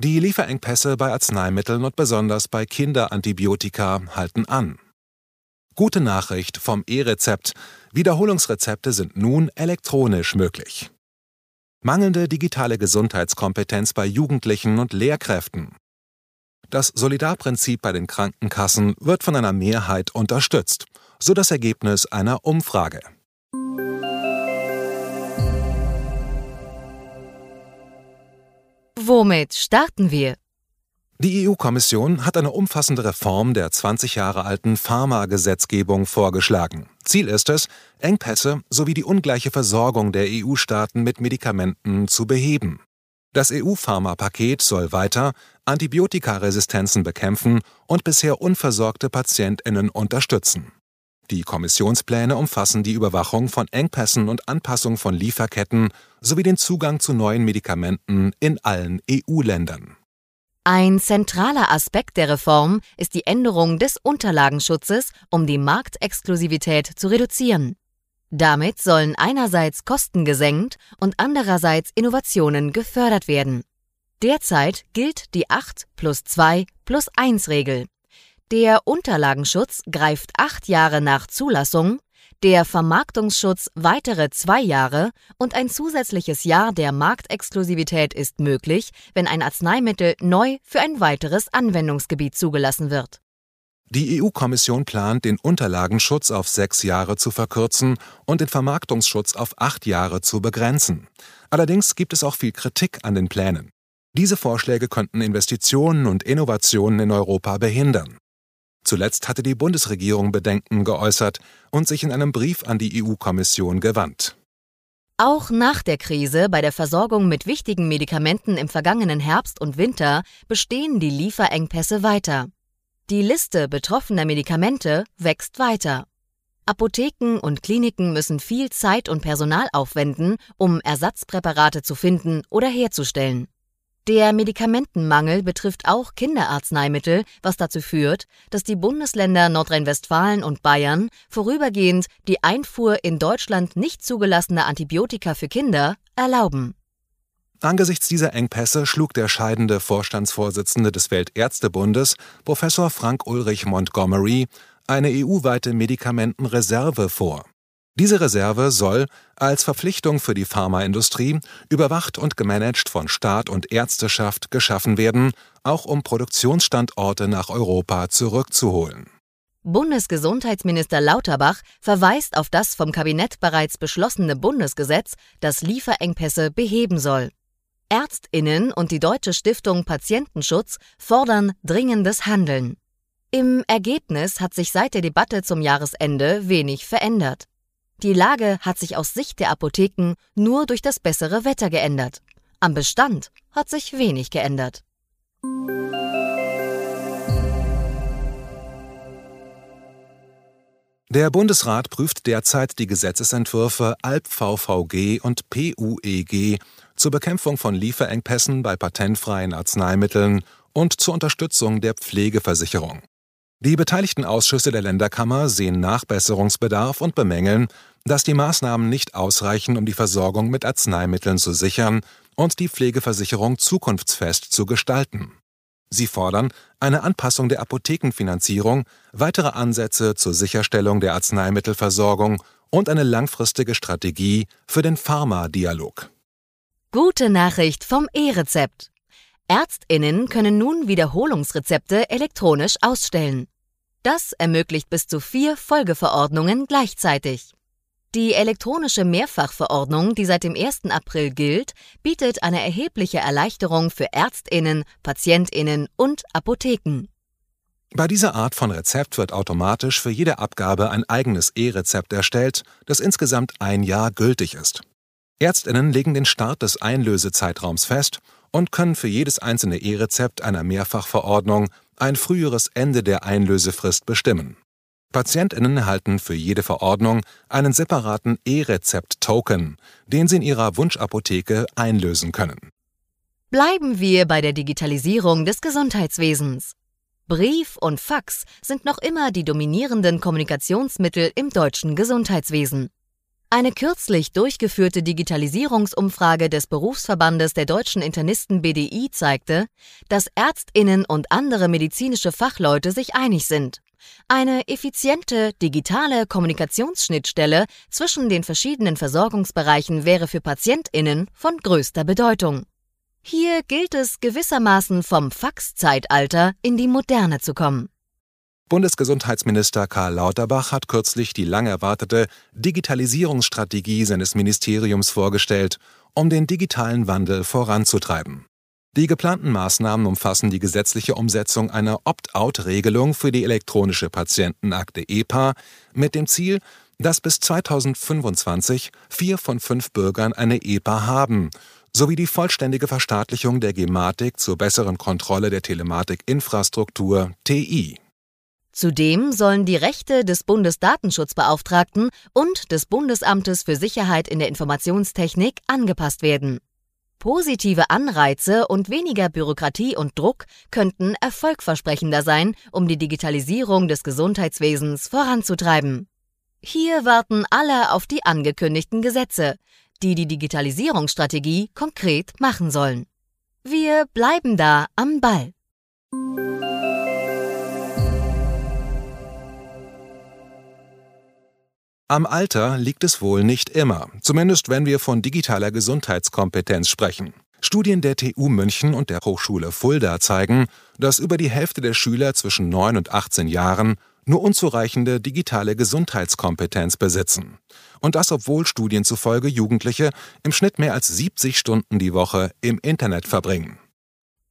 Die Lieferengpässe bei Arzneimitteln und besonders bei Kinderantibiotika halten an. Gute Nachricht vom E-Rezept. Wiederholungsrezepte sind nun elektronisch möglich. Mangelnde digitale Gesundheitskompetenz bei Jugendlichen und Lehrkräften. Das Solidarprinzip bei den Krankenkassen wird von einer Mehrheit unterstützt, so das Ergebnis einer Umfrage. Womit starten wir? Die EU-Kommission hat eine umfassende Reform der 20 Jahre alten Pharmagesetzgebung vorgeschlagen. Ziel ist es, Engpässe sowie die ungleiche Versorgung der EU-Staaten mit Medikamenten zu beheben. Das EU-Pharmapaket soll weiter Antibiotikaresistenzen bekämpfen und bisher unversorgte Patientinnen unterstützen. Die Kommissionspläne umfassen die Überwachung von Engpässen und Anpassung von Lieferketten sowie den Zugang zu neuen Medikamenten in allen EU-Ländern. Ein zentraler Aspekt der Reform ist die Änderung des Unterlagenschutzes, um die Marktexklusivität zu reduzieren. Damit sollen einerseits Kosten gesenkt und andererseits Innovationen gefördert werden. Derzeit gilt die 8 plus 2 plus 1 Regel. Der Unterlagenschutz greift acht Jahre nach Zulassung, der Vermarktungsschutz weitere zwei Jahre und ein zusätzliches Jahr der Marktexklusivität ist möglich, wenn ein Arzneimittel neu für ein weiteres Anwendungsgebiet zugelassen wird. Die EU-Kommission plant, den Unterlagenschutz auf sechs Jahre zu verkürzen und den Vermarktungsschutz auf acht Jahre zu begrenzen. Allerdings gibt es auch viel Kritik an den Plänen. Diese Vorschläge könnten Investitionen und Innovationen in Europa behindern. Zuletzt hatte die Bundesregierung Bedenken geäußert und sich in einem Brief an die EU-Kommission gewandt. Auch nach der Krise bei der Versorgung mit wichtigen Medikamenten im vergangenen Herbst und Winter bestehen die Lieferengpässe weiter. Die Liste betroffener Medikamente wächst weiter. Apotheken und Kliniken müssen viel Zeit und Personal aufwenden, um Ersatzpräparate zu finden oder herzustellen. Der Medikamentenmangel betrifft auch Kinderarzneimittel, was dazu führt, dass die Bundesländer Nordrhein-Westfalen und Bayern vorübergehend die Einfuhr in Deutschland nicht zugelassener Antibiotika für Kinder erlauben. Angesichts dieser Engpässe schlug der scheidende Vorstandsvorsitzende des Weltärztebundes, Professor Frank Ulrich Montgomery, eine EU-weite Medikamentenreserve vor. Diese Reserve soll als Verpflichtung für die Pharmaindustrie, überwacht und gemanagt von Staat und Ärzteschaft, geschaffen werden, auch um Produktionsstandorte nach Europa zurückzuholen. Bundesgesundheitsminister Lauterbach verweist auf das vom Kabinett bereits beschlossene Bundesgesetz, das Lieferengpässe beheben soll. Ärztinnen und die Deutsche Stiftung Patientenschutz fordern dringendes Handeln. Im Ergebnis hat sich seit der Debatte zum Jahresende wenig verändert. Die Lage hat sich aus Sicht der Apotheken nur durch das bessere Wetter geändert. Am Bestand hat sich wenig geändert. Der Bundesrat prüft derzeit die Gesetzesentwürfe ALP VVG und PUEG zur Bekämpfung von Lieferengpässen bei patentfreien Arzneimitteln und zur Unterstützung der Pflegeversicherung. Die beteiligten Ausschüsse der Länderkammer sehen Nachbesserungsbedarf und bemängeln, dass die Maßnahmen nicht ausreichen, um die Versorgung mit Arzneimitteln zu sichern und die Pflegeversicherung zukunftsfest zu gestalten. Sie fordern eine Anpassung der Apothekenfinanzierung, weitere Ansätze zur Sicherstellung der Arzneimittelversorgung und eine langfristige Strategie für den Pharma-Dialog. Gute Nachricht vom E-Rezept. Ärztinnen können nun Wiederholungsrezepte elektronisch ausstellen. Das ermöglicht bis zu vier Folgeverordnungen gleichzeitig. Die elektronische Mehrfachverordnung, die seit dem 1. April gilt, bietet eine erhebliche Erleichterung für Ärztinnen, Patientinnen und Apotheken. Bei dieser Art von Rezept wird automatisch für jede Abgabe ein eigenes E-Rezept erstellt, das insgesamt ein Jahr gültig ist. Ärztinnen legen den Start des Einlösezeitraums fest und können für jedes einzelne E-Rezept einer Mehrfachverordnung ein früheres Ende der Einlösefrist bestimmen. Patientinnen erhalten für jede Verordnung einen separaten E-Rezept-Token, den sie in ihrer Wunschapotheke einlösen können. Bleiben wir bei der Digitalisierung des Gesundheitswesens. Brief und Fax sind noch immer die dominierenden Kommunikationsmittel im deutschen Gesundheitswesen. Eine kürzlich durchgeführte Digitalisierungsumfrage des Berufsverbandes der deutschen Internisten BDI zeigte, dass Ärztinnen und andere medizinische Fachleute sich einig sind. Eine effiziente digitale Kommunikationsschnittstelle zwischen den verschiedenen Versorgungsbereichen wäre für Patientinnen von größter Bedeutung. Hier gilt es gewissermaßen vom Faxzeitalter in die Moderne zu kommen. Bundesgesundheitsminister Karl Lauterbach hat kürzlich die lang erwartete Digitalisierungsstrategie seines Ministeriums vorgestellt, um den digitalen Wandel voranzutreiben. Die geplanten Maßnahmen umfassen die gesetzliche Umsetzung einer Opt-out-Regelung für die elektronische Patientenakte EPA mit dem Ziel, dass bis 2025 vier von fünf Bürgern eine EPA haben, sowie die vollständige Verstaatlichung der Gematik zur besseren Kontrolle der Telematikinfrastruktur TI. Zudem sollen die Rechte des Bundesdatenschutzbeauftragten und des Bundesamtes für Sicherheit in der Informationstechnik angepasst werden. Positive Anreize und weniger Bürokratie und Druck könnten erfolgversprechender sein, um die Digitalisierung des Gesundheitswesens voranzutreiben. Hier warten alle auf die angekündigten Gesetze, die die Digitalisierungsstrategie konkret machen sollen. Wir bleiben da am Ball. Am Alter liegt es wohl nicht immer, zumindest wenn wir von digitaler Gesundheitskompetenz sprechen. Studien der TU München und der Hochschule Fulda zeigen, dass über die Hälfte der Schüler zwischen 9 und 18 Jahren nur unzureichende digitale Gesundheitskompetenz besitzen. Und das obwohl Studien zufolge Jugendliche im Schnitt mehr als 70 Stunden die Woche im Internet verbringen.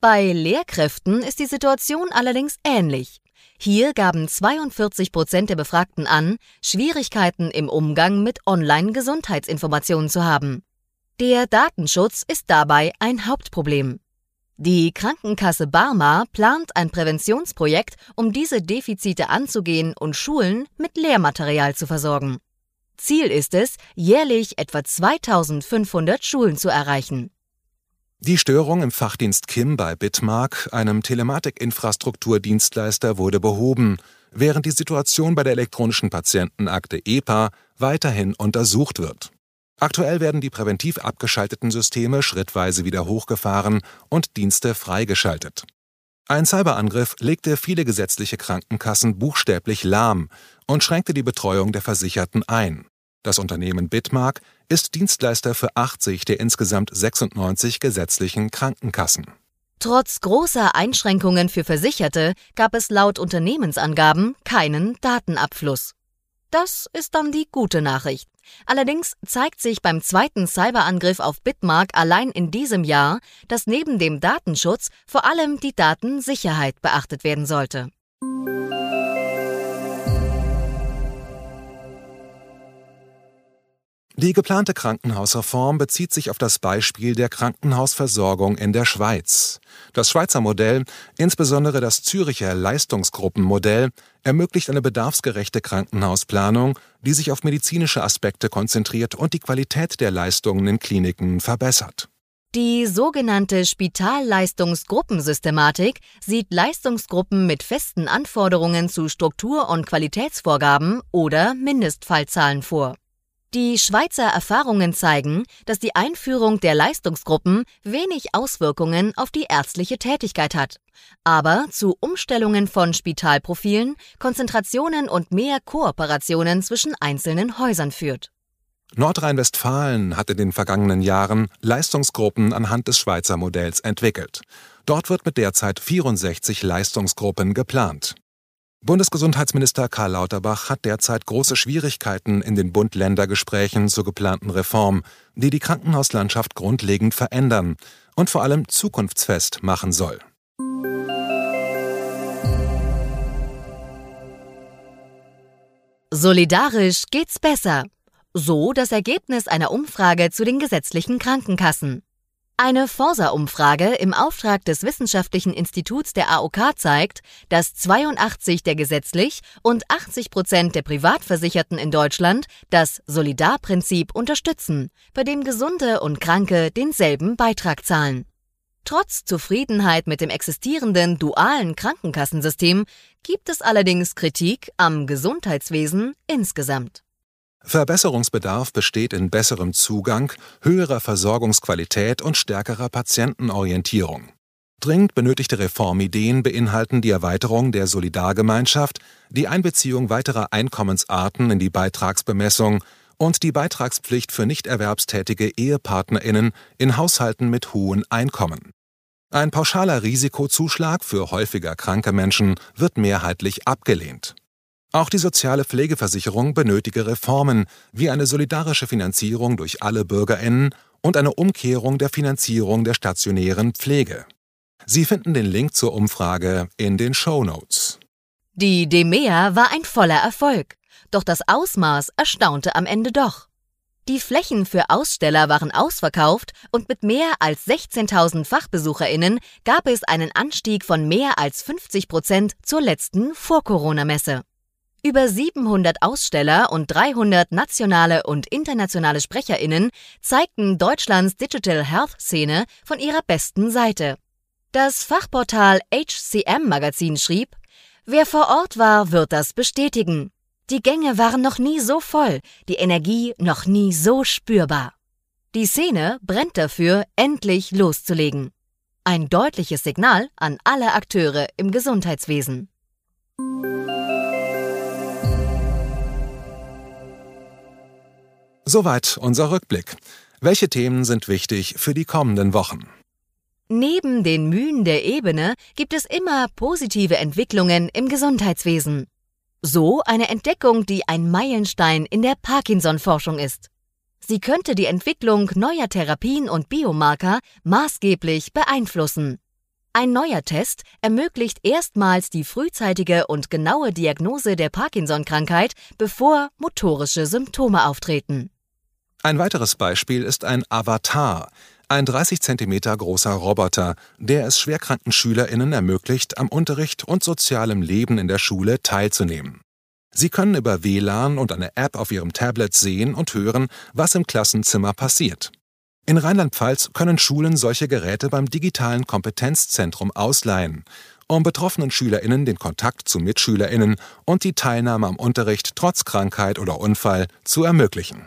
Bei Lehrkräften ist die Situation allerdings ähnlich. Hier gaben 42 Prozent der Befragten an, Schwierigkeiten im Umgang mit Online-Gesundheitsinformationen zu haben. Der Datenschutz ist dabei ein Hauptproblem. Die Krankenkasse Barma plant ein Präventionsprojekt, um diese Defizite anzugehen und Schulen mit Lehrmaterial zu versorgen. Ziel ist es, jährlich etwa 2500 Schulen zu erreichen. Die Störung im Fachdienst KIM bei Bitmark, einem Telematikinfrastrukturdienstleister, wurde behoben, während die Situation bei der elektronischen Patientenakte EPA weiterhin untersucht wird. Aktuell werden die präventiv abgeschalteten Systeme schrittweise wieder hochgefahren und Dienste freigeschaltet. Ein Cyberangriff legte viele gesetzliche Krankenkassen buchstäblich lahm und schränkte die Betreuung der Versicherten ein. Das Unternehmen Bitmark ist Dienstleister für 80 der insgesamt 96 gesetzlichen Krankenkassen. Trotz großer Einschränkungen für Versicherte gab es laut Unternehmensangaben keinen Datenabfluss. Das ist dann die gute Nachricht. Allerdings zeigt sich beim zweiten Cyberangriff auf Bitmark allein in diesem Jahr, dass neben dem Datenschutz vor allem die Datensicherheit beachtet werden sollte. Die geplante Krankenhausreform bezieht sich auf das Beispiel der Krankenhausversorgung in der Schweiz. Das Schweizer Modell, insbesondere das Züricher Leistungsgruppenmodell, ermöglicht eine bedarfsgerechte Krankenhausplanung, die sich auf medizinische Aspekte konzentriert und die Qualität der Leistungen in Kliniken verbessert. Die sogenannte Spitalleistungsgruppensystematik sieht Leistungsgruppen mit festen Anforderungen zu Struktur- und Qualitätsvorgaben oder Mindestfallzahlen vor. Die Schweizer Erfahrungen zeigen, dass die Einführung der Leistungsgruppen wenig Auswirkungen auf die ärztliche Tätigkeit hat, aber zu Umstellungen von Spitalprofilen, Konzentrationen und mehr Kooperationen zwischen einzelnen Häusern führt. Nordrhein-Westfalen hat in den vergangenen Jahren Leistungsgruppen anhand des Schweizer Modells entwickelt. Dort wird mit derzeit 64 Leistungsgruppen geplant. Bundesgesundheitsminister Karl Lauterbach hat derzeit große Schwierigkeiten in den Bund-Länder-Gesprächen zur geplanten Reform, die die Krankenhauslandschaft grundlegend verändern und vor allem zukunftsfest machen soll. Solidarisch geht's besser. So das Ergebnis einer Umfrage zu den gesetzlichen Krankenkassen. Eine Forsa-Umfrage im Auftrag des Wissenschaftlichen Instituts der AOK zeigt, dass 82 der gesetzlich und 80 Prozent der Privatversicherten in Deutschland das Solidarprinzip unterstützen, bei dem Gesunde und Kranke denselben Beitrag zahlen. Trotz Zufriedenheit mit dem existierenden dualen Krankenkassensystem gibt es allerdings Kritik am Gesundheitswesen insgesamt. Verbesserungsbedarf besteht in besserem Zugang, höherer Versorgungsqualität und stärkerer Patientenorientierung. Dringend benötigte Reformideen beinhalten die Erweiterung der Solidargemeinschaft, die Einbeziehung weiterer Einkommensarten in die Beitragsbemessung und die Beitragspflicht für nicht erwerbstätige Ehepartnerinnen in Haushalten mit hohen Einkommen. Ein pauschaler Risikozuschlag für häufiger kranke Menschen wird mehrheitlich abgelehnt. Auch die soziale Pflegeversicherung benötige Reformen, wie eine solidarische Finanzierung durch alle Bürgerinnen und eine Umkehrung der Finanzierung der stationären Pflege. Sie finden den Link zur Umfrage in den Show Notes. Die DEMEA war ein voller Erfolg, doch das Ausmaß erstaunte am Ende doch. Die Flächen für Aussteller waren ausverkauft und mit mehr als 16.000 Fachbesucherinnen gab es einen Anstieg von mehr als 50 Prozent zur letzten Vor-Corona-Messe. Über 700 Aussteller und 300 nationale und internationale Sprecherinnen zeigten Deutschlands Digital Health Szene von ihrer besten Seite. Das Fachportal HCM Magazin schrieb, Wer vor Ort war, wird das bestätigen. Die Gänge waren noch nie so voll, die Energie noch nie so spürbar. Die Szene brennt dafür, endlich loszulegen. Ein deutliches Signal an alle Akteure im Gesundheitswesen. Soweit unser Rückblick. Welche Themen sind wichtig für die kommenden Wochen? Neben den Mühen der Ebene gibt es immer positive Entwicklungen im Gesundheitswesen. So eine Entdeckung, die ein Meilenstein in der Parkinson-Forschung ist. Sie könnte die Entwicklung neuer Therapien und Biomarker maßgeblich beeinflussen. Ein neuer Test ermöglicht erstmals die frühzeitige und genaue Diagnose der Parkinson-Krankheit, bevor motorische Symptome auftreten. Ein weiteres Beispiel ist ein Avatar, ein 30 cm großer Roboter, der es schwerkranken SchülerInnen ermöglicht, am Unterricht und sozialem Leben in der Schule teilzunehmen. Sie können über WLAN und eine App auf ihrem Tablet sehen und hören, was im Klassenzimmer passiert. In Rheinland-Pfalz können Schulen solche Geräte beim digitalen Kompetenzzentrum ausleihen, um betroffenen SchülerInnen den Kontakt zu MitschülerInnen und die Teilnahme am Unterricht trotz Krankheit oder Unfall zu ermöglichen.